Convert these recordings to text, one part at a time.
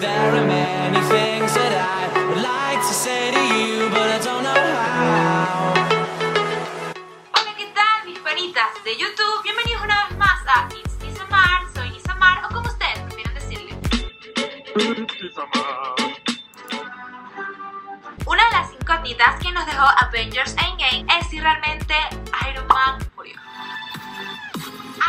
There are many things that I would like to say to you, but I don't know how. Hola, ¿qué tal mis panitas de YouTube? Bienvenidos una vez más a It's Nisamar, soy Nisamar, o como ustedes prefieran decirle. Una de las incógnitas que nos dejó Avengers Endgame es si realmente Iron Man murió.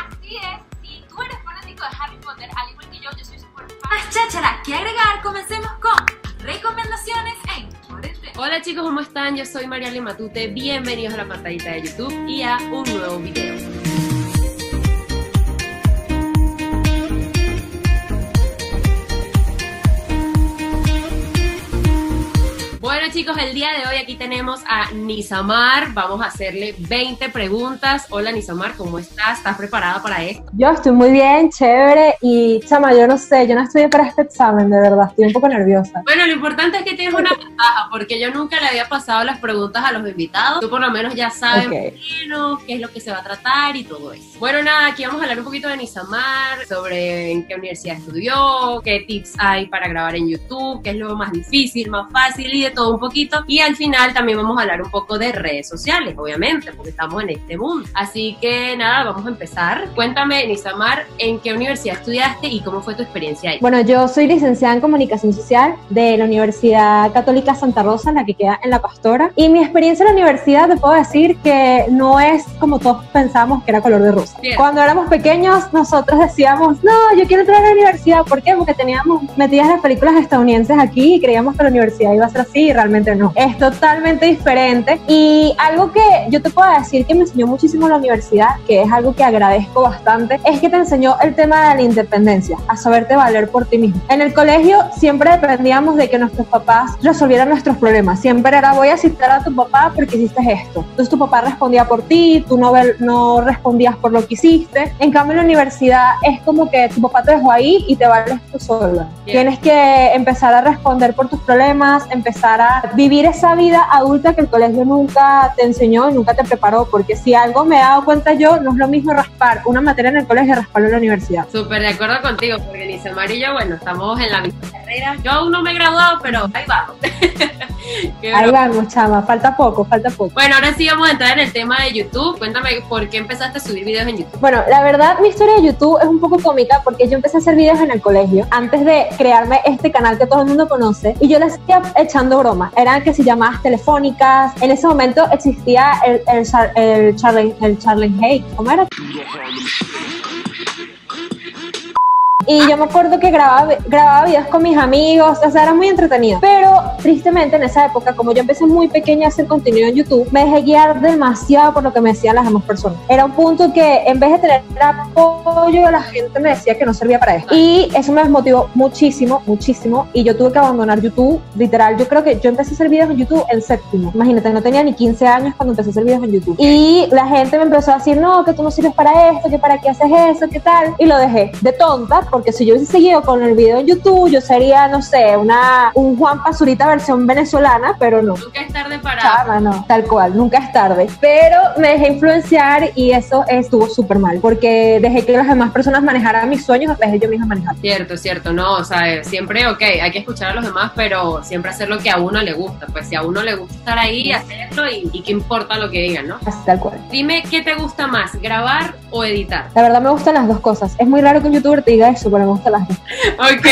Así es, si tú eres fanático de Harry Potter, al igual que yo, yo soy. Más cháchara que agregar, comencemos con recomendaciones en cuarentena. Hola chicos, ¿cómo están? Yo soy Mariale Matute, bienvenidos a la pantallita de YouTube y a un nuevo video. Bueno chicos, el día de hoy aquí tenemos a Nisamar, vamos a hacerle 20 preguntas. Hola Nisamar, ¿cómo estás? ¿Estás preparada para esto? Yo estoy muy bien, chévere y chama, yo no sé, yo no estudié para este examen, de verdad, estoy un poco nerviosa. Bueno, lo importante es que tienes una ventaja, porque yo nunca le había pasado las preguntas a los invitados. Tú por lo menos ya sabes Ok. más o menos qué es lo que se va a tratar y todo eso. Bueno, nada, aquí vamos a hablar un poquito de Nisamar, sobre en qué universidad estudió, qué tips hay para grabar en YouTube, qué es lo más difícil, más fácil y de todo un poquito. Y al final también vamos a hablar un poco de redes sociales, obviamente, porque estamos en este mundo. Así que nada, vamos a empezar. Cuéntame, Nisamar, en qué universidad estudiaste y cómo fue tu experiencia ahí. Bueno, yo soy licenciada en comunicación social de la Universidad Católica Santa Rosa, la que queda en La Pastora. Y mi experiencia en la universidad, te puedo decir que no es como todos pensábamos que era color de rosa. Bien. Cuando éramos pequeños, nosotros decíamos, no, yo quiero entrar a la universidad. ¿Por qué? Porque teníamos metidas las películas estadounidenses aquí y creíamos que la universidad iba a ser así y realmente no. Es totalmente diferente. Y algo que yo te puedo decir que me enseñó muchísimo la universidad, que es algo que agradezco bastante, es que te enseñó el tema de la independencia, a saberte valer por ti mismo. En el colegio siempre dependíamos de que nuestros papás resolvieran nuestros problemas. Siempre era voy a citar a tu papá porque hiciste esto. Entonces tu papá respondía por ti, tú no, no respondías por lo que hiciste. En cambio en la universidad es como que tu papá te dejó ahí y te vales tú sola. Tienes que empezar a responder por tus problemas, empezar a vivir esa vida adulta que el colegio nunca te enseñó y nunca te preparó. Porque si algo me he dado cuenta yo, no es lo mismo raspar una materia en el colegio y rasparlo en la universidad. Súper de acuerdo contigo, porque Nisamar y yo, bueno, estamos en la misma carrera. Yo aún no me he graduado, pero ahí vamos. Ahí vamos, chama, falta poco, falta poco. Bueno, ahora sí vamos a entrar en el tema de YouTube. Cuéntame por qué empezaste a subir videos en YouTube. Bueno, la verdad, mi historia de YouTube es un poco cómica porque yo empecé a hacer videos en el colegio antes de crearme este canal que todo el mundo conoce y yo le hacía echando bromas. Eran que se llamadas telefónicas. En ese momento existía el, el, char- el, Charlie, el Charlie Hake. ¿Cómo era? Y yo me acuerdo que grababa, grababa videos con mis amigos, o sea, era muy entretenido. Pero tristemente en esa época, como yo empecé muy pequeña a hacer contenido en YouTube, me dejé guiar demasiado por lo que me decían las demás personas. Era un punto que en vez de tener apoyo, la gente me decía que no servía para esto. Y eso me desmotivó muchísimo, muchísimo. Y yo tuve que abandonar YouTube, literal. Yo creo que yo empecé a hacer videos en YouTube en séptimo. Imagínate, no tenía ni 15 años cuando empecé a hacer videos en YouTube. Y la gente me empezó a decir, no, que tú no sirves para esto, que para qué haces eso, qué tal. Y lo dejé de tonta, porque si yo hubiese seguido con el video en YouTube, yo sería, no sé, una, un Juan Pazurita versión venezolana, pero no. Nunca es tarde para... Chama, no, tal cual, nunca es tarde. Pero me dejé influenciar y eso estuvo súper mal, porque dejé que las demás personas manejaran mis sueños en vez de yo misma manejar. Cierto, cierto, no, o sea, eh, siempre, ok, hay que escuchar a los demás, pero siempre hacer lo que a uno le gusta, pues si a uno le gusta estar ahí, hacerlo y, y qué importa lo que digan, ¿no? Así tal cual. Dime, ¿qué te gusta más, grabar o editar? La verdad me gustan las dos cosas. Es muy raro que un youtuber te diga eso, pero me gustan las dos. Ok,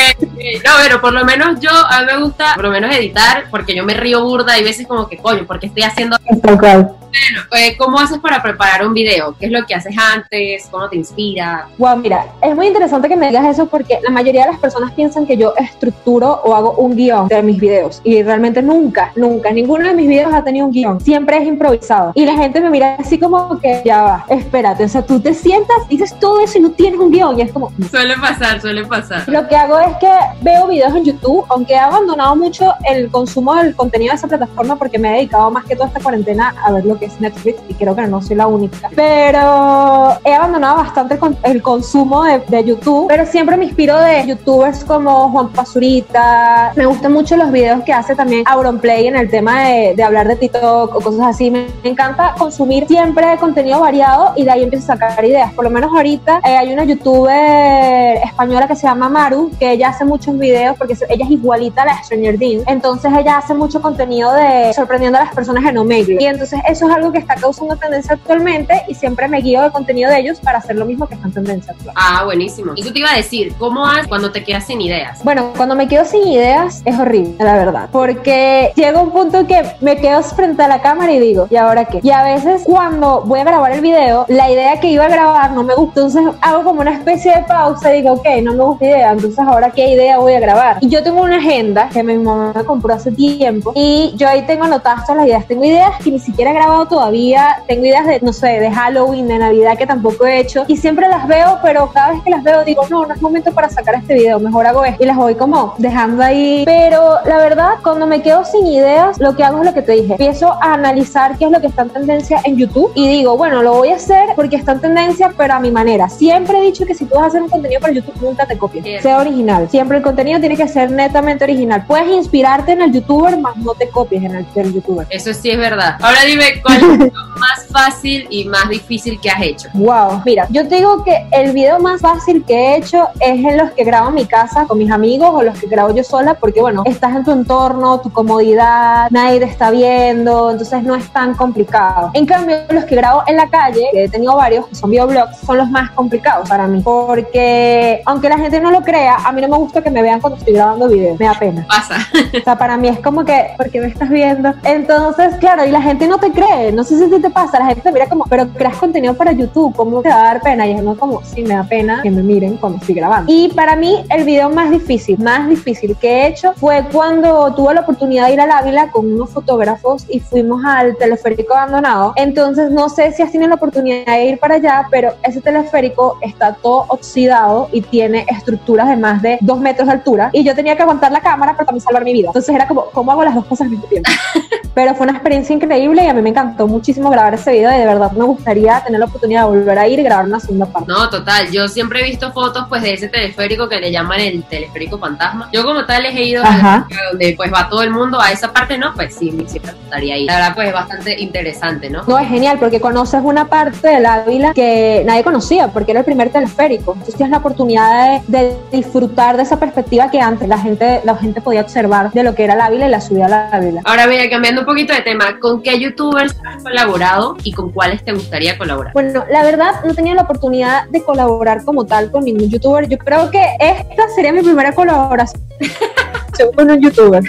no, pero por lo menos yo, a mí me gusta por lo menos editar, porque yo me río burda y veces como que, coño, porque estoy haciendo Tal cual. Bueno, eh, ¿cómo haces para preparar un video? ¿Qué es lo que haces antes? ¿Cómo te inspira? Wow, mira, es muy interesante que me digas eso porque la mayoría de las personas piensan que yo estructuro o hago un guion de mis videos y realmente nunca, nunca, ninguno de mis videos ha tenido un guion, siempre es improvisado y la gente me mira así como que ya va, espérate, o sea, tú te sientas, dices todo eso y no tienes un guion y es como, Suele pasar, suele pasar. Lo que hago es que veo videos en YouTube, aunque he abandonado mucho el consumo del contenido de esa plataforma porque me he dedicado más que toda esta cuarentena a ver lo que es Netflix y creo que no soy la única. Pero he abandonado bastante el, el consumo de, de YouTube, pero siempre me inspiro de youtubers como Juan Pazurita. Me gustan mucho los videos que hace también Auronplay en el tema de, de hablar de TikTok o cosas así. Me, me encanta consumir siempre contenido variado y de ahí empiezo a sacar ideas. Por lo menos ahorita eh, hay una youtuber española que se llama Maru, que ella hace muchos videos porque ella es igualita a la Stranger Things. Entonces ella hace mucho contenido de sorprendiendo a las personas en Omegle. Y entonces eso es algo que está causando tendencia actualmente y siempre me guío del contenido de ellos para hacer lo mismo que está en tendencia actual. Ah, buenísimo. Eso te iba a decir, ¿cómo haces cuando te quedas sin ideas? Bueno, cuando me quedo sin ideas es horrible, la verdad, porque llega un punto que me quedo frente a la cámara y digo, ¿y ahora qué? Y a veces cuando voy a grabar el video, la idea que iba a grabar no me gustó, entonces hago como una especie de pausa y digo, ok, no me gusta idea, entonces ahora qué idea voy a grabar. Y yo tengo una agenda que mi mamá me compró hace tiempo y yo ahí tengo anotadas todas las ideas. Tengo ideas que ni siquiera he grabado todavía, tengo ideas de, no sé, de Halloween, de Navidad que tampoco he hecho y siempre las veo, pero cada vez que las veo digo, no, no es momento para sacar este video, mejor hago esto y las voy como dejando ahí. Pero la verdad, cuando me quedo sin ideas, lo que hago es lo que te dije, empiezo a analizar qué es lo que está en tendencia en YouTube y digo, bueno, lo voy a hacer porque está en tendencia, pero a mi manera. Siempre he dicho que si tú vas a hacer un contenido para YouTube, nunca te copies, sea original. Siempre el contenido tiene que ser netamente original. Puedes inspirarte en el youtuber, más no te copies en el, del youtuber. Eso sí es verdad. Ahora dime, ¿cuál más fácil y más difícil que has hecho? Wow, mira, yo te digo que el video más fácil que he hecho es en los que grabo en mi casa con mis amigos o los que grabo yo sola, porque bueno, estás en tu entorno, tu comodidad, nadie te está viendo, entonces no es tan complicado. En cambio, los que grabo en la calle, que he tenido varios, que son videoblogs, son los más complicados para mí, porque aunque la gente no lo crea, a mí no me gusta que me vean cuando estoy grabando videos, me da pena. Pasa. O sea, para mí es como que, porque me estás viendo. Entonces, claro, y la gente no te cree. No sé si ti pasa. La gente te mira como, pero creas contenido para YouTube, ¿cómo te va a dar pena? Y es no como, sí, me da pena que me miren cuando estoy grabando. Y para mí, el video más difícil, más difícil que he hecho fue cuando tuve la oportunidad de ir al Ávila con unos fotógrafos y fuimos al teleférico abandonado. Entonces, no sé si has tenido la oportunidad de ir para allá, pero ese teleférico está todo oxidado y tiene estructuras de más de dos metros de altura. Y yo tenía que aguantar la cámara para también salvar mi vida. Entonces era como, ¿cómo hago las dos cosas al mismo tiempo? Pero fue una experiencia increíble y a mí me encantó muchísimo grabar ese video y de verdad me gustaría tener la oportunidad de volver a ir y grabar una segunda parte. No, total. Yo siempre he visto fotos pues de ese teleférico que le llaman el teleférico fantasma. Yo como tal he ido a donde pues va todo el mundo a esa parte, ¿no? Pues sí, me gustaría ir. La verdad pues es bastante interesante, ¿no? No, es genial porque conoces una parte del Ávila que nadie conocía porque era el primer teleférico. Entonces tienes la oportunidad de, de disfrutar de esa perspectiva que antes la gente, la gente podía observar de lo que era el Ávila y la subida al Ávila. Ahora mira, cambiando un poquito de tema, ¿con qué youtubers has colaborado y con cuáles te gustaría colaborar? Bueno, la verdad no he tenido la oportunidad de colaborar como tal con ningún youtuber. Yo creo que esta sería mi primera colaboración con un youtuber.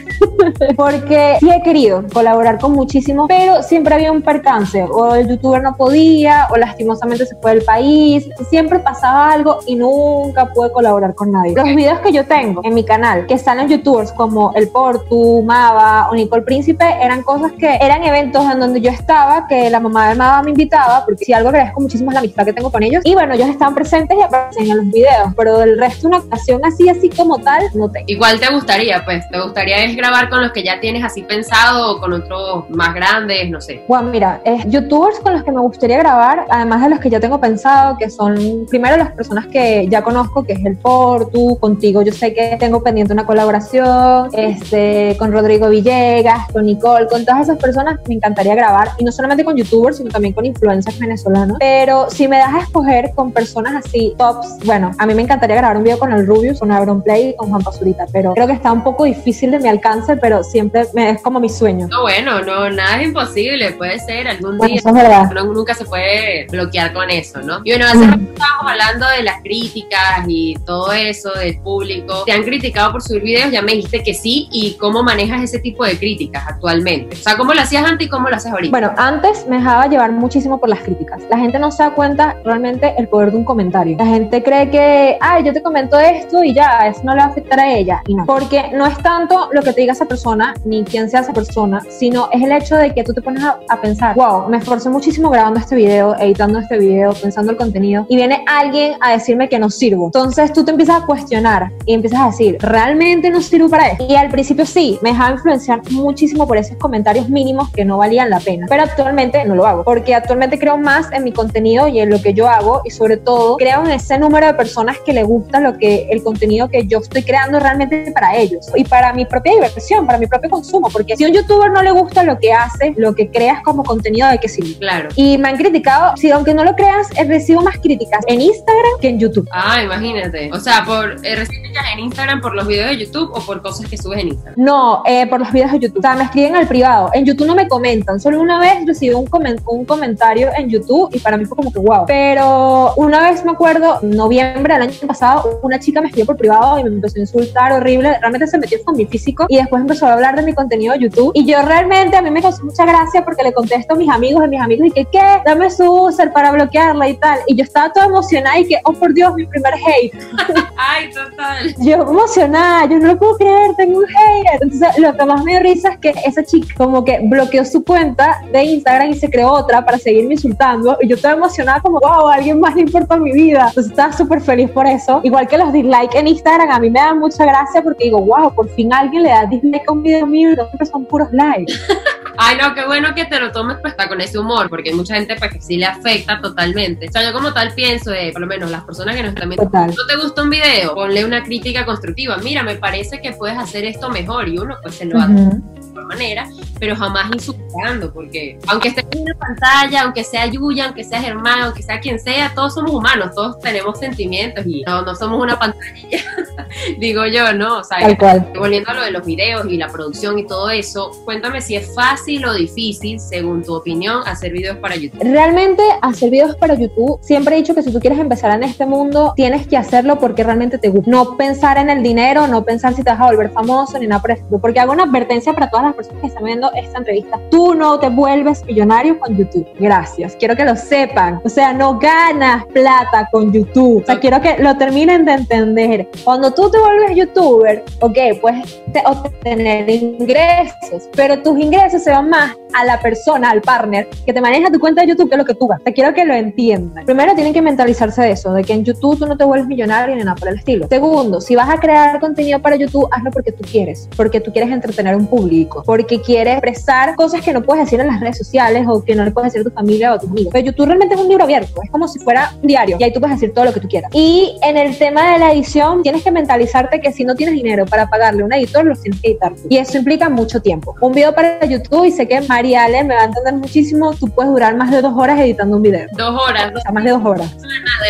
Porque sí he querido colaborar con muchísimos, pero siempre había un percance. O el youtuber no podía, o lastimosamente se fue del país. Siempre pasaba algo y nunca pude colaborar con nadie. Los videos que yo tengo en mi canal, que salen youtubers como El Portu, Mava o Nicole Príncipe, eran cosas que eran eventos en donde yo estaba, que la mamá de Mava me invitaba, porque si algo agradezco muchísimo es la amistad que tengo con ellos. Y bueno, ellos estaban presentes y aparecen en los videos, pero del resto una ocasión así, así como tal, no tengo. ¿Y cuál te gustaría? Pues, ¿te gustaría grabar con los que ya tienes así pensado o con otros más grandes? No sé. Bueno, mira, es youtubers con los que me gustaría grabar, además de los que ya tengo pensado, que son primero las personas que ya conozco, que es el Portu, contigo yo sé que tengo pendiente una colaboración, este, con Rodrigo Villegas, con Nicole, con todas esas personas me encantaría grabar, y no solamente con youtubers, sino también con influencers venezolanos, pero si me das a escoger con personas así, tops, bueno, a mí me encantaría grabar un video con el Rubius, con Play y con Juan Pazurita, pero creo que está un poco difícil de mi alcance, pero siempre me, es como mi sueño. No, bueno, no, nada es imposible, puede ser algún Bueno, día. eso es verdad. Uno nunca se puede bloquear con eso, ¿no? Y bueno, hace rato estábamos hablando de las críticas y todo eso, del público. ¿Te han criticado por subir videos? Ya me dijiste que sí. ¿Y cómo manejas ese tipo de críticas actualmente? O sea, ¿cómo lo hacías antes y cómo lo haces ahorita? Bueno, antes me dejaba llevar muchísimo por las críticas. La gente no se da cuenta realmente el poder de un comentario. La gente cree que, ay, yo te comento esto y ya, eso no le va a afectar a ella. Y no. Porque no es tanto lo que te diga esa persona, ni quién sea esa persona, sino es el hecho de que tú te pones a, a pensar, wow, me esforcé muchísimo grabando este video, editando este video, pensando el contenido, y viene alguien a decirme que no sirvo. Entonces tú te empiezas a cuestionar y empiezas a decir, ¿realmente no sirvo para esto? Y al principio sí, me dejaba influenciar muchísimo por esos comentarios mínimos que no valían la pena, pero actualmente no lo hago, porque actualmente creo más en mi contenido y en lo que yo hago, y sobre todo creo en ese número de personas que le gusta lo que el contenido que yo estoy creando realmente para ellos y para mi propia diversión, para mi propio consumo, porque si a un youtuber no le gusta lo que hace, lo que creas como contenido de que sí. Claro. Y me han criticado, si aunque no lo creas, eh, recibo más críticas en Instagram que en YouTube. Ah, imagínate. O sea, por eh, críticas en Instagram por los videos de YouTube o por cosas que subes en Instagram. No, eh, por los videos de YouTube. O sea, me escriben al privado. En YouTube no me comentan. Solo una vez recibí un, comen- un comentario en YouTube y para mí fue como que wow. Pero una vez me acuerdo, en noviembre del año pasado, una chica me escribió por privado y me empezó a insultar horrible. Realmente se metió con mi físico y después empezó a hablar de mi contenido de YouTube. Y yo realmente a mí me causó mucha gracia porque le contesto a mis amigos, a mis amigos y que, ¿qué? Dame su user para bloquearla y tal. Y yo estaba toda emocionada y que, oh por Dios, mi primer hate. Ay, total. Yo emocionada, yo no lo puedo creer, tengo un hater. Entonces, lo que más me dio risa es que esa chica como que bloqueó su cuenta de Instagram y se creó otra para seguirme insultando. Y yo estaba emocionada como, wow, a alguien más le importa mi vida. Entonces, estaba súper feliz por eso. Igual que los dislike en Instagram, a mí me dan mucha gracia porque digo, wow, por fin alguien le da dislike a un video mío y no siempre son puros likes. Ay, no, qué bueno que te lo tomes pues está con ese humor, porque hay mucha gente pues que sí le afecta totalmente. O sea, yo como tal pienso, de, por lo menos las personas que nos están viendo, Total. no te gusta un video, ponle una crítica constructiva. Mira, me parece que puedes hacer esto mejor y uno pues se lo hace Ujú. de manera, pero jamás insultando, porque aunque esté en una pantalla, aunque sea Yuya, aunque sea Germán, aunque sea quien sea, todos somos humanos, todos tenemos sentimientos y no, no somos una pantalla, digo yo, ¿no? O sea, Tal cual. Volviendo a lo de los videos y la producción y todo eso, cuéntame si es fácil o difícil, según tu opinión, hacer videos para YouTube. Realmente hacer videos para YouTube, siempre he dicho que si tú quieres empezar en este mundo, tienes que hacerlo porque realmente te gusta. No pensar en el dinero, no pensar si te vas a volver famoso ni nada por el. Porque hago una advertencia para todas las personas que están viendo esta entrevista. Tú no te vuelves millonario con YouTube. Gracias. Quiero que lo sepan. O sea, no ganas plata con YouTube. O sea, quiero que lo terminen de entender. Cuando tú te vuelves youtuber, ok, puedes te- obtener ingresos, pero tus ingresos se van más a la persona, al partner, que te maneja tu cuenta de YouTube que lo que tú. Te quiero que lo entiendan. Primero, tienen que mentalizarse de eso, de que en YouTube tú no te vuelves millonario ni nada por el estilo. Segundo, si vas a crear contenido para YouTube, hazlo porque tú quieres, porque tú quieres entretener un público, porque quieres expresar cosas que no puedes decir en las redes sociales o que no le puedes decir a tu familia o a tus amigos. Pero YouTube realmente es un libro abierto, es como si fuera un diario y ahí tú puedes decir todo lo que tú quieras. Y en el tema de la edición, tienes que mentalizarte que si no tienes dinero para pagarle a un editor, los tienes que editar tú. Y eso implica mucho tiempo. Un video para YouTube, y sé que María Ale me va a entender muchísimo, tú puedes durar más de dos horas editando un video. Dos horas, O sea, más de dos horas.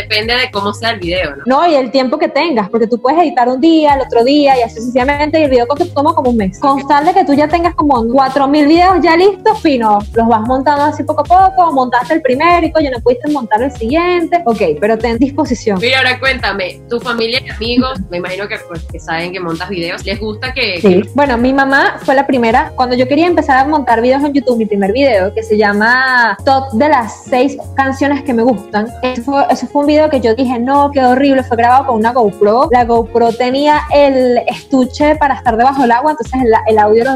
depende de cómo sea el video, ¿no? No, y el tiempo que tengas, porque tú puedes editar un día, el otro día y así sucesivamente, y el video te toma como un mes. Con tal de que tú ya tengas como 4000 videos ya listos, fino, los vas montando así poco a poco, montaste el primero y coño, no pudiste montar el siguiente, ok, pero ten disposición. Mira, ahora cuéntame, tu familia y amigos, me imagino que, pues, que saben que montas videos, ¿les gusta que, Sí. Bueno, mi mamá fue la primera. Cuando yo quería empezar a montar videos en YouTube, mi primer video, que se llama Top de las seis canciones que me gustan, ese fue, ese fue un video que yo dije, no, qué horrible. Fue grabado con una GoPro. La GoPro tenía el estuche para estar debajo del agua, entonces el, el audio era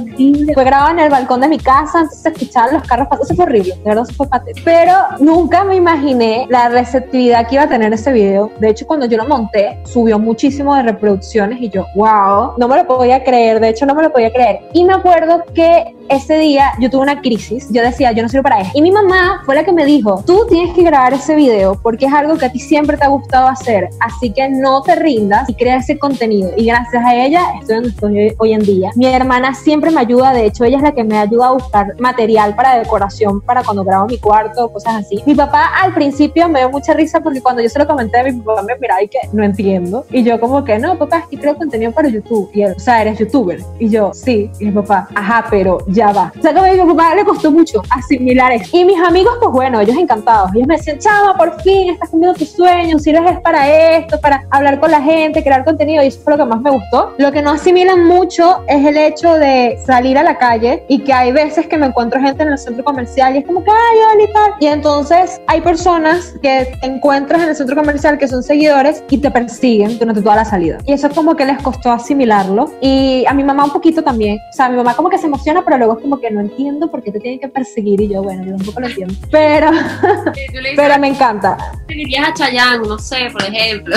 Fue grabado en el balcón de mi casa, entonces escuchaban los carros pasando. Eso fue horrible, de verdad, eso fue patético. Pero nunca me imaginé la receptividad que iba a tener ese video. De hecho, cuando yo lo monté, subió muchísimo de reproducciones y yo, wow, no me lo podía creer. De hecho, no me lo podía creer. Y me acuerdo que ese día yo tuve una crisis. Yo decía, yo no sirvo para esto. Y mi mamá fue la que me dijo, tú tienes que grabar ese video porque es algo que a ti siempre te ha gustado hacer. Así que no te rindas y crea ese contenido. Y gracias a ella estoy donde estoy hoy, en día. Mi hermana siempre me ayuda. De hecho, ella es la que me ayuda a buscar material para decoración para cuando grabo mi cuarto, cosas así. Mi papá al principio me dio mucha risa porque cuando yo se lo comenté, mi papá me miraba y que no entiendo. Y yo como que, no, papá, es que creo contenido para YouTube. Y él, o sea, eres youtuber. Y yo, sí. Y mi papá, ajá, pero ya va. O sea, como a mi papá le costó mucho asimilar eso. Y mis amigos, pues bueno, ellos encantados. Ellos me decían, chama, por fin, estás cumpliendo tus sueños, sirves es para esto, para hablar con la gente, crear contenido. Y eso fue lo que más me gustó. Lo que no asimilan mucho es el hecho de salir a la calle y que hay veces que me encuentro gente en el centro comercial y es como que, ay, hola y tal. Y entonces hay personas que encuentras en el centro comercial que son seguidores y te persiguen durante toda la salida. Y eso como que les costó asimilarlo. Y a mi mamá un poquito también. O sea, mi mamá como que se emociona, pero luego es como que no entiendo por qué te tienen que perseguir. Y yo, bueno, yo tampoco lo entiendo. Pero, pero me encanta. seguirías a Chayanne, no sé, por ejemplo.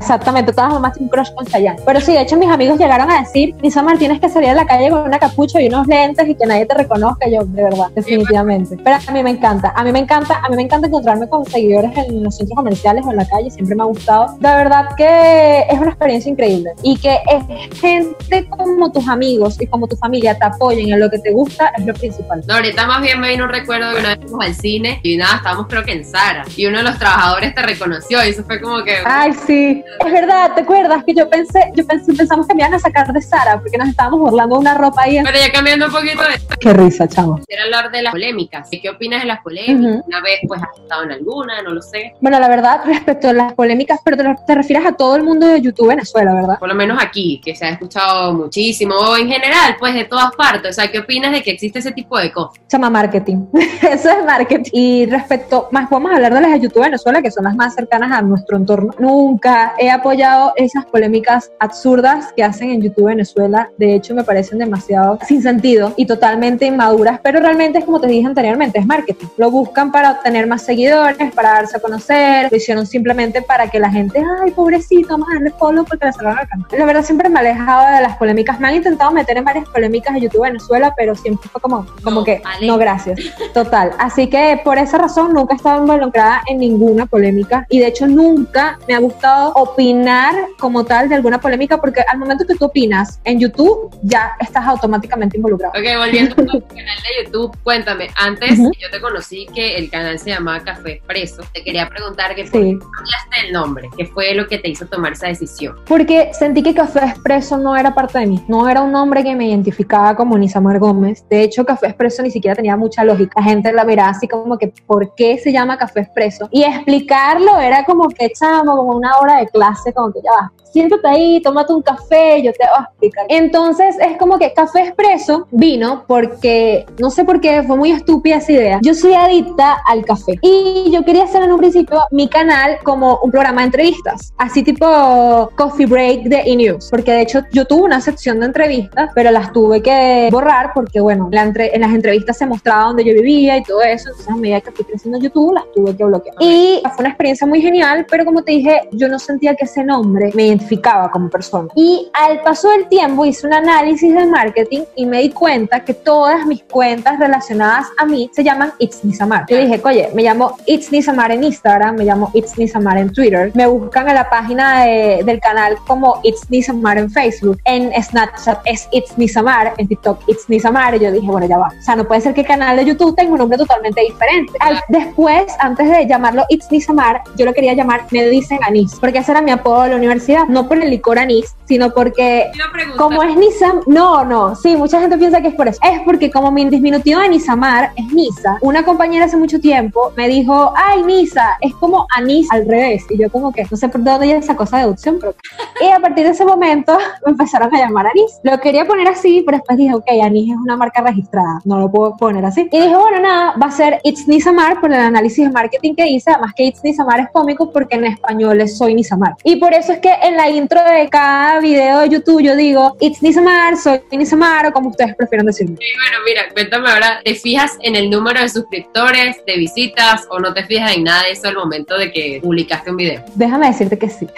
Exactamente, todas mamás tienen un crush con Chayanne. Pero sí, de hecho mis amigos llegaron a decir, Nisamar, tienes que salir a la calle con una capucha y unos lentes y que nadie te reconozca. Yo, de verdad, definitivamente. Pero a mí me encanta, a mí me encanta, a mí me encanta encontrarme con seguidores en los centros comerciales o en la calle, siempre me ha gustado. De verdad que es una experiencia increíble y que es gente como tus amigos y como tu familia te apoyen en lo que te gusta es lo principal. No, ahorita más bien me vino un recuerdo de una vez fuimos al cine y nada, estábamos creo que en Sara y uno de los trabajadores te reconoció y eso fue como que... Ay, sí, es verdad, ¿te acuerdas que yo pensé, yo pensé, pensamos que me iban a sacar de Sara porque nos estábamos burlando una ropa ahí? Pero ya cambiando un poquito de Qué risa, chavo. Quiero hablar de las polémicas. ¿Qué opinas de las polémicas? Ujú. Una vez pues has estado en alguna, no lo sé. Bueno, la verdad, respecto a las polémicas, pero te, te refieres a todo el mundo de YouTube Venezuela, ¿verdad? Por lo menos aquí, que se ha escuchado muchísimo, o en general, pues de todas partes. O sea, ¿qué opinas de que existe ese tipo de cosas? Se llama marketing. Eso es marketing. Y respecto, más vamos a hablar de las de YouTube Venezuela, que son las más cercanas a nuestro entorno. Nunca he apoyado esas polémicas absurdas que hacen en YouTube Venezuela. De hecho, me parecen demasiado sin sentido y totalmente inmaduras, pero realmente es como te dije anteriormente, es marketing. Lo buscan para obtener más seguidores, para darse a conocer, lo hicieron simplemente para que la gente, ay, pobrecito, vamos a darle follow porque le cerraron el canal. La verdad, siempre me he alejado de las polémicas. Me han intentado meter en varias polémicas de YouTube Venezuela, pero siempre fue como, como No, que, Ale. no, gracias. Total. Así que por esa razón nunca he estado involucrada en ninguna polémica y de hecho nunca me ha gustado opinar como tal de alguna polémica porque al momento que tú opinas en YouTube ya estás automáticamente involucrado. Ok, volviendo a tu canal de YouTube, cuéntame, antes Ujú. yo te conocí que el canal se llamaba Café Expreso. Te quería preguntar que por Sí. qué cambiaste el nombre, qué fue lo que te hizo tomar esa decisión. Porque sentí que Café Expreso no era parte de mí, no era un nombre que me identificaba como Nisamar Gómez. De hecho, Café Expreso ni siquiera tenía mucha lógica. La gente la miraba así como que, ¿por qué se llama Café Expreso? Y explicarlo era como que, chamo, como una hora de clase, como que ya va. Siéntate ahí, tómate un café, yo te voy a explicar. Entonces es como que Café Expreso vino porque, no sé por qué, fue muy estúpida esa idea. Yo soy adicta al café y yo quería hacer en un principio mi canal como un programa de entrevistas, así tipo Coffee Break de E-News, porque de hecho yo tuve una sección de entrevistas, pero las tuve que borrar porque, bueno, la entre- en las entrevistas se mostraba donde yo vivía y todo eso, entonces a medida que fui creciendo en YouTube las tuve que bloquear. Y fue una experiencia muy genial, pero como te dije, yo no sentía que ese nombre me identificaba como persona. Y al paso del tiempo hice un análisis de marketing y me di cuenta que todas mis cuentas relacionadas a mí se llaman It's Nisamar. Yo dije, oye, me llamo It's Nisamar en Instagram, me llamo It's Nisamar en Twitter, me buscan en la página de- del canal como It's Nisamar en Facebook, en Snapchat es It's Nisamar, en TikTok It's Nisamar, y yo dije, bueno, ya va. O sea, no puede ser que el canal de YouTube tenga un nombre totalmente diferente. Al- después, antes de llamarlo It's Nisamar, yo lo quería llamar Me Dicen Anís, porque ese era mi apodo de la universidad, no por el licor anís, sino porque como es Nisam, no, no, sí, mucha gente piensa que es por eso. Es porque como mi diminutivo de Nisamar es Nisa, una compañera hace mucho tiempo me dijo, ay, Nisa, es como anís al revés. Y yo como que, no sé por dónde ella sacó esa deducción, pero... Y a partir de ese momento me empezaron a llamar anís. Lo quería poner así, pero después dije, ok, anís es una marca registrada, no lo puedo poner así. Y dije, bueno, nada, va a ser It's Nisamar por el análisis de marketing que hice, además que It's Nisamar es cómico porque en español es Soy Nisamar. Y por eso es que en la intro de cada video de YouTube yo digo, It's Nisamar, soy Nisamar, o como ustedes prefieran decirme. Sí, bueno, mira, cuéntame ahora, ¿te fijas en el número de suscriptores, de visitas o no te fijas en nada de eso al momento de que publicaste un video? Déjame decirte que sí.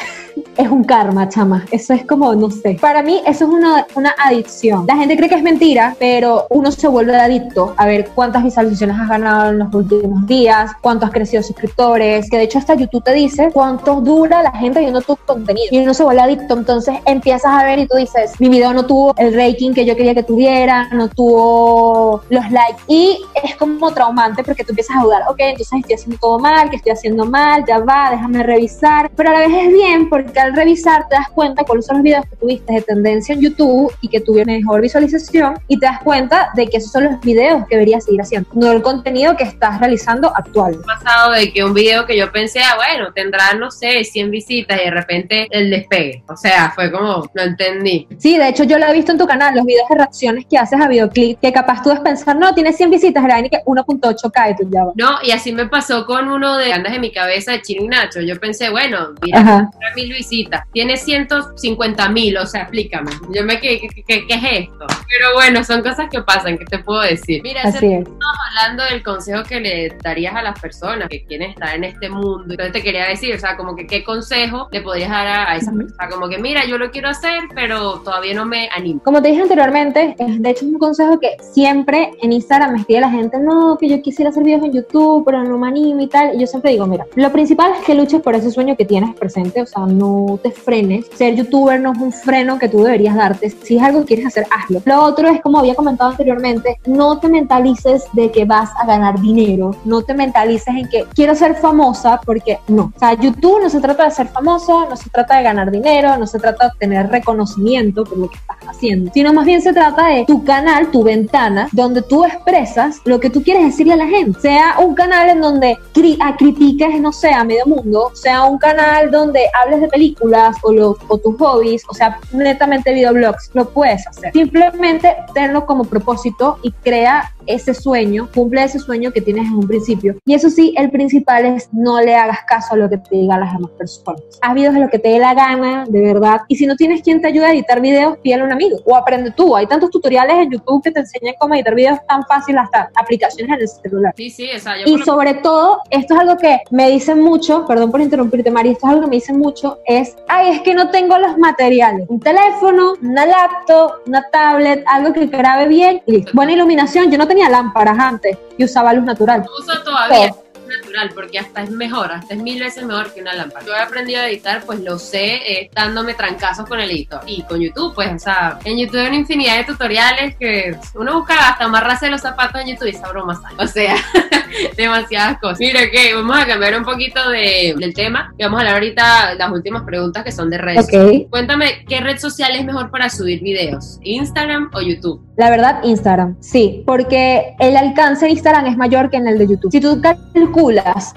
Es un karma, chama. Eso es como, no sé. Para mí, eso es una, una adicción. La gente cree que es mentira, pero uno se vuelve adicto a ver cuántas visualizaciones has ganado en los últimos días, cuánto has crecido suscriptores, que de hecho hasta YouTube te dice cuánto dura la gente viendo tu contenido. Y uno uno se vuelve adicto, entonces empiezas a ver y tú dices, mi video no tuvo el rating que yo quería que tuviera, no tuvo los likes y es como traumante porque tú empiezas a dudar, ok, entonces estoy haciendo todo mal, que estoy haciendo mal, ya va, déjame revisar, pero a la vez es bien porque al revisar te das cuenta cuáles son los videos que tuviste de tendencia en YouTube y que tuvieron mejor visualización y te das cuenta de que esos son los videos que deberías seguir haciendo, no el contenido que estás realizando actual. pasado de que un video que yo pensé, ah, bueno, tendrá, no sé, 100 visitas y de repente el despegue. O sea, fue como, no entendí. Sí, de hecho yo lo he visto en tu canal, los videos de reacciones que haces a videoclip, que capaz tú es pensar, no, tiene 100 visitas, era que 1.8 cae tú ya. No, y así me pasó con uno de Andas en mi cabeza de Chino y Nacho. Yo pensé, bueno, mira, mil visitas, tiene 150 mil, o sea, explícame. Yo me quedé, ¿qué, qué, qué es esto? Pero bueno, son cosas que pasan, ¿qué te puedo decir? Mira, Así es. Estamos hablando del consejo que le darías a las personas que quieren estar en este mundo. Entonces te quería decir, o sea, como que qué consejo le podrías dar a, a esa persona. Como que, mira, yo lo quiero hacer, pero todavía no me animo. Como te dije anteriormente, de hecho es un consejo que siempre en Instagram me escribe la gente, no, que yo quisiera hacer videos en YouTube, pero no me animo y tal. Y yo siempre digo, mira, lo principal es que luches por ese sueño que tienes presente, o sea, no te frenes. Ser youtuber no es un freno que tú deberías darte. Si es algo que quieres hacer, hazlo. Lo otro es, como había comentado anteriormente, no te mentalices de que vas a ganar dinero, no te mentalices en que quiero ser famosa, porque no. O sea, YouTube no se trata de ser famoso, no se trata de ganar dinero, no se trata de obtener reconocimiento por lo que estás haciendo, sino más bien se trata de tu canal, tu ventana, donde tú expresas lo que tú quieres decirle a la gente. Sea un canal en donde cri a critiques, no sé, a medio mundo, sea un canal donde hables de películas o, los, o tus hobbies, o sea, netamente videoblogs, lo puedes hacer. Simplemente tenlo como propósito y crea ese sueño, cumple ese sueño que tienes en un principio. Y eso sí, el principal es no le hagas caso a lo que te digan las demás personas. Haz videos de lo que te dé la gana, de verdad. Y si no tienes quien te ayude a editar videos, pídele a un amigo o aprende tú. Hay tantos tutoriales en YouTube que te enseñan cómo editar videos tan fácil hasta aplicaciones en el celular. Sí, sí, yo Y sobre todo, esto es algo que me dicen mucho, perdón por interrumpirte, Mari, esto es algo que me dicen mucho, es, ay, es que no tengo los materiales. Un teléfono, una laptop, una tablet, algo que grabe bien y listo. Buena iluminación, yo no tenía lámparas antes y usaba luz natural. uso todavía natural porque hasta es mejor, hasta es mil veces mejor que una lámpara. Yo he aprendido a editar, pues lo sé, eh, dándome trancazos con el editor. Y con YouTube, pues, o sea, en YouTube hay una infinidad de tutoriales que uno busca hasta amarrarse los zapatos en YouTube y esa broma sale. O sea, demasiadas cosas. Mira que vamos a cambiar un poquito de, del tema y vamos a hablar ahorita las últimas preguntas que son de redes. Ok. Cuéntame, ¿qué red social es mejor para subir videos? ¿Instagram o YouTube? La verdad, Instagram, sí, porque el alcance de Instagram es mayor que en el de YouTube. Si tú calculas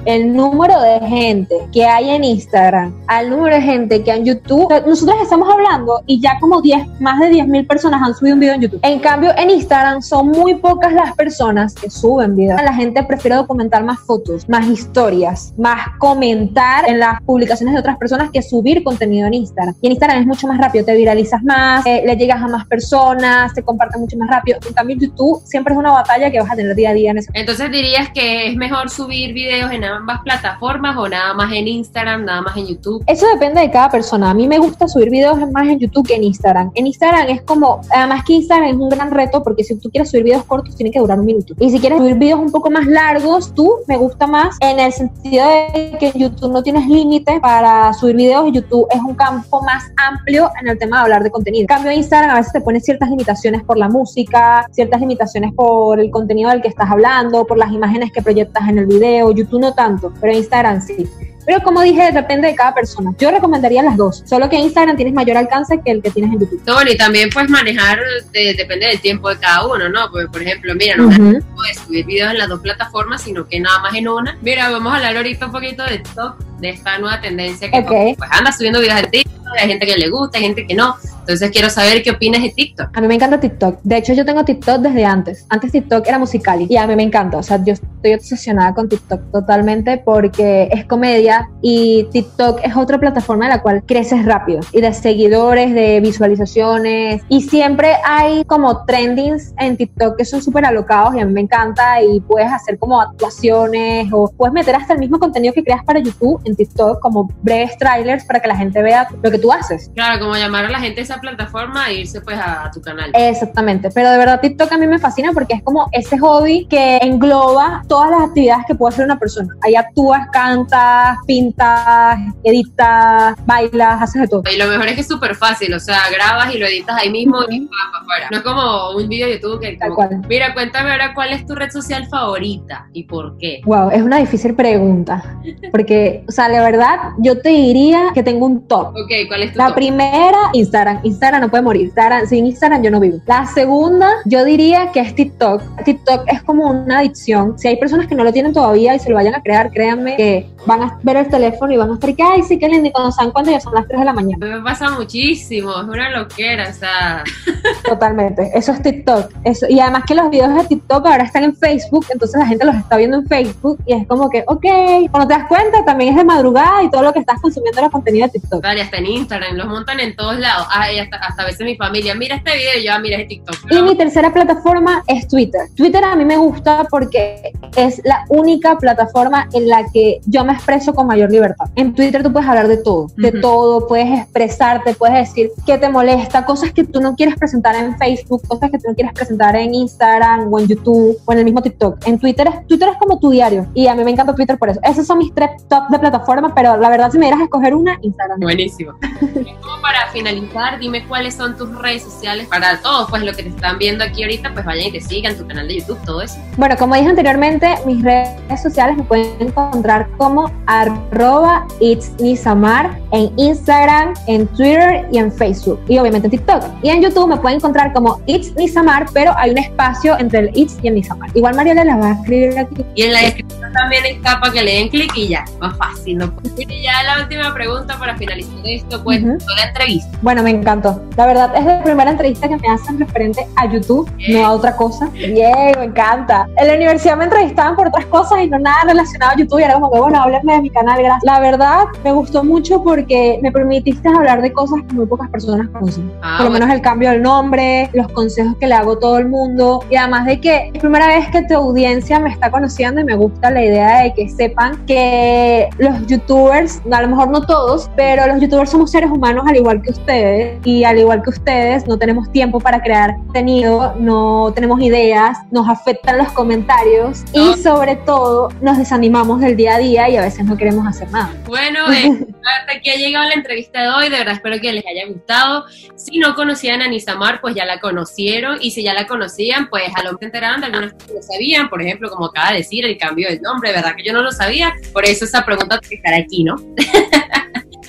el número de gente que hay en Instagram al número de gente que hay en YouTube, nosotros estamos hablando y ya como 10, más de 10 mil personas han subido un video en YouTube. En cambio, en Instagram son muy pocas las personas que suben videos. La gente prefiere documentar más fotos, más historias, más comentar en las publicaciones de otras personas que subir contenido en Instagram. Y en Instagram es mucho más rápido, te viralizas más, eh, le llegas a más personas, te comparte mucho más rápido. En cambio, YouTube siempre es una batalla que vas a tener día a día en ese Entonces dirías que es mejor subir videos en ambas plataformas o nada más en Instagram, nada más en YouTube. Eso depende de cada persona. A mí me gusta subir videos más en YouTube que en Instagram. En Instagram es como, además que Instagram es un gran reto porque si tú quieres subir videos cortos tiene que durar un minuto. Y si quieres subir videos un poco más largos, tú me gusta más en el sentido de que en YouTube no tienes límite para subir videos. YouTube es un campo más amplio en el tema de hablar de contenido. En cambio, Instagram a veces te pone ciertas limitaciones por la música, ciertas limitaciones por el contenido del que estás hablando, por las imágenes que proyectas en el video. YouTube no tanto, pero Instagram sí. Pero como dije, depende de cada persona. Yo recomendaría las dos, solo que en Instagram tienes mayor alcance que el que tienes en YouTube. No, y también puedes manejar, de- depende del tiempo de cada uno, ¿no? Porque, por ejemplo, mira, no Ujú. puedes subir videos en las dos plataformas, sino que nada más en una. Mira, vamos a hablar ahorita un poquito de TikTok, de esta nueva tendencia que Ok. pues anda subiendo videos en TikTok, hay gente que le gusta, hay gente que no. Entonces quiero saber qué opinas de TikTok. A mí me encanta TikTok. De hecho, yo tengo TikTok desde antes. Antes TikTok era musical y a mí me encanta. O sea, yo estoy obsesionada con TikTok totalmente porque es comedia y TikTok es otra plataforma en la cual creces rápido y de seguidores, de visualizaciones y siempre hay como trendings en TikTok que son súper alocados y a mí me encanta y puedes hacer como actuaciones o puedes meter hasta el mismo contenido que creas para YouTube en TikTok como breves trailers para que la gente vea lo que tú haces. Claro, como llamar a la gente a esa plataforma e irse pues a, a tu canal. Exactamente, pero de verdad TikTok a mí me fascina porque es como ese hobby que engloba todas las actividades que puede hacer una persona. Ahí actúas, cantas, pintas, editas, bailas, haces de todo. Y lo mejor es que es súper fácil, o sea, grabas y lo editas ahí mismo y vas para afuera. No es como un video de YouTube que Tal como, cual. mira, cuéntame ahora cuál es tu red social favorita y por qué. Wow, es una difícil pregunta, porque, sea, la verdad, yo te diría que tengo un top. Ok, ¿cuál es tu La top? primera, Instagram. Instagram no puede morir. Instagram, sin Instagram yo no vivo. La segunda, yo diría que es TikTok. TikTok es como una adicción. Si hay personas que no lo tienen todavía y se lo vayan a crear, créanme que van a ver el teléfono y van a estar que, ay, sí, qué lindo. Y cuando se dan cuenta ya son las 3 de la mañana. Me pasa muchísimo, es una loquera, o sea, Totalmente. Eso es TikTok. Eso. Y además que los videos de TikTok ahora están en Facebook, entonces la gente los está viendo en Facebook y es como que, ok, cuando te das cuenta también es de madrugada y todo lo que estás consumiendo era contenido de TikTok. vale, hasta en Instagram, los montan en todos lados. Ah, y hasta, hasta a veces mi familia, mira este video y yo, ah, mira es TikTok. Y mi tercera plataforma es Twitter. Twitter a mí me gusta porque es la única plataforma en la que yo me expreso con mayor libertad. En Twitter tú puedes hablar de todo, de Ujú. todo, puedes expresarte, puedes decir qué te molesta, cosas que tú no quieres presentar en Facebook, cosas que tú no quieres presentar en Instagram o en YouTube o en el mismo TikTok. En Twitter es, Twitter es como tu diario y a mí me encanta Twitter por eso. Esos son mis tres top de plataforma, pero la verdad si me dieras a escoger una, Instagram. Buenísimo. Como para finalizar, dime cuáles son tus redes sociales para todos, pues lo que te están viendo aquí ahorita, pues vayan y te sigan, tu canal de YouTube, todo eso. Bueno, como dije anteriormente, mis redes sociales me pueden encontrar como arroba itsnisamar en Instagram, en Twitter y en Facebook. Y obviamente en TikTok. Y en YouTube me pueden encontrar como itsnisamar, pero hay un espacio entre el its y el nisamar. Igual Mariela las va a escribir aquí. Y en la descripción también está para que le den clic y ya, más fácil. ¿No? Y ya la última pregunta para finalizar esto, pues, Ujú. la entrevista. Bueno, me encantó. La verdad es la primera entrevista que me hacen referente a YouTube, no a otra cosa. Bien, me encanta. En la universidad me entrevistaban por otras cosas y no nada relacionado a YouTube. Y era como que, bueno, háblenme de mi canal, gracias. La verdad, me gustó mucho porque me permitiste hablar de cosas que muy pocas personas conocen. Ah, por lo bueno. menos el cambio del nombre, los consejos que le hago a todo el mundo. Y además de que es primera vez que tu audiencia me está conociendo y me gusta la idea de que sepan que los youtubers, a lo mejor no todos, pero los youtubers somos seres humanos al igual que ustedes. Y al igual que ustedes, no tenemos tiempo para crear contenido, no tenemos ideas, nos afectan los comentarios No. y sobre todo nos desanimamos del día a día y a veces no queremos hacer nada. Bueno, eh, hasta aquí ha llegado la entrevista de hoy. De verdad espero que les haya gustado. Si no conocían a Nisamar, pues ya la conocieron. Y si ya la conocían, pues a lo mejor se enteraron de algunas cosas que no sabían. Por ejemplo, como acaba de decir, el cambio del nombre. Verdad que yo no lo sabía. Por eso esa pregunta que estar aquí, ¿no?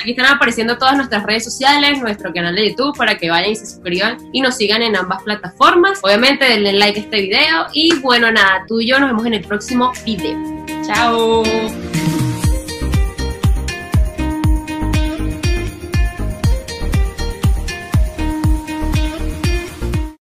Aquí están apareciendo todas nuestras redes sociales, nuestro canal de YouTube para que vayan y se suscriban y nos sigan en ambas plataformas. Obviamente denle like a este video y bueno, nada, tú y yo nos vemos en el próximo video. Chao.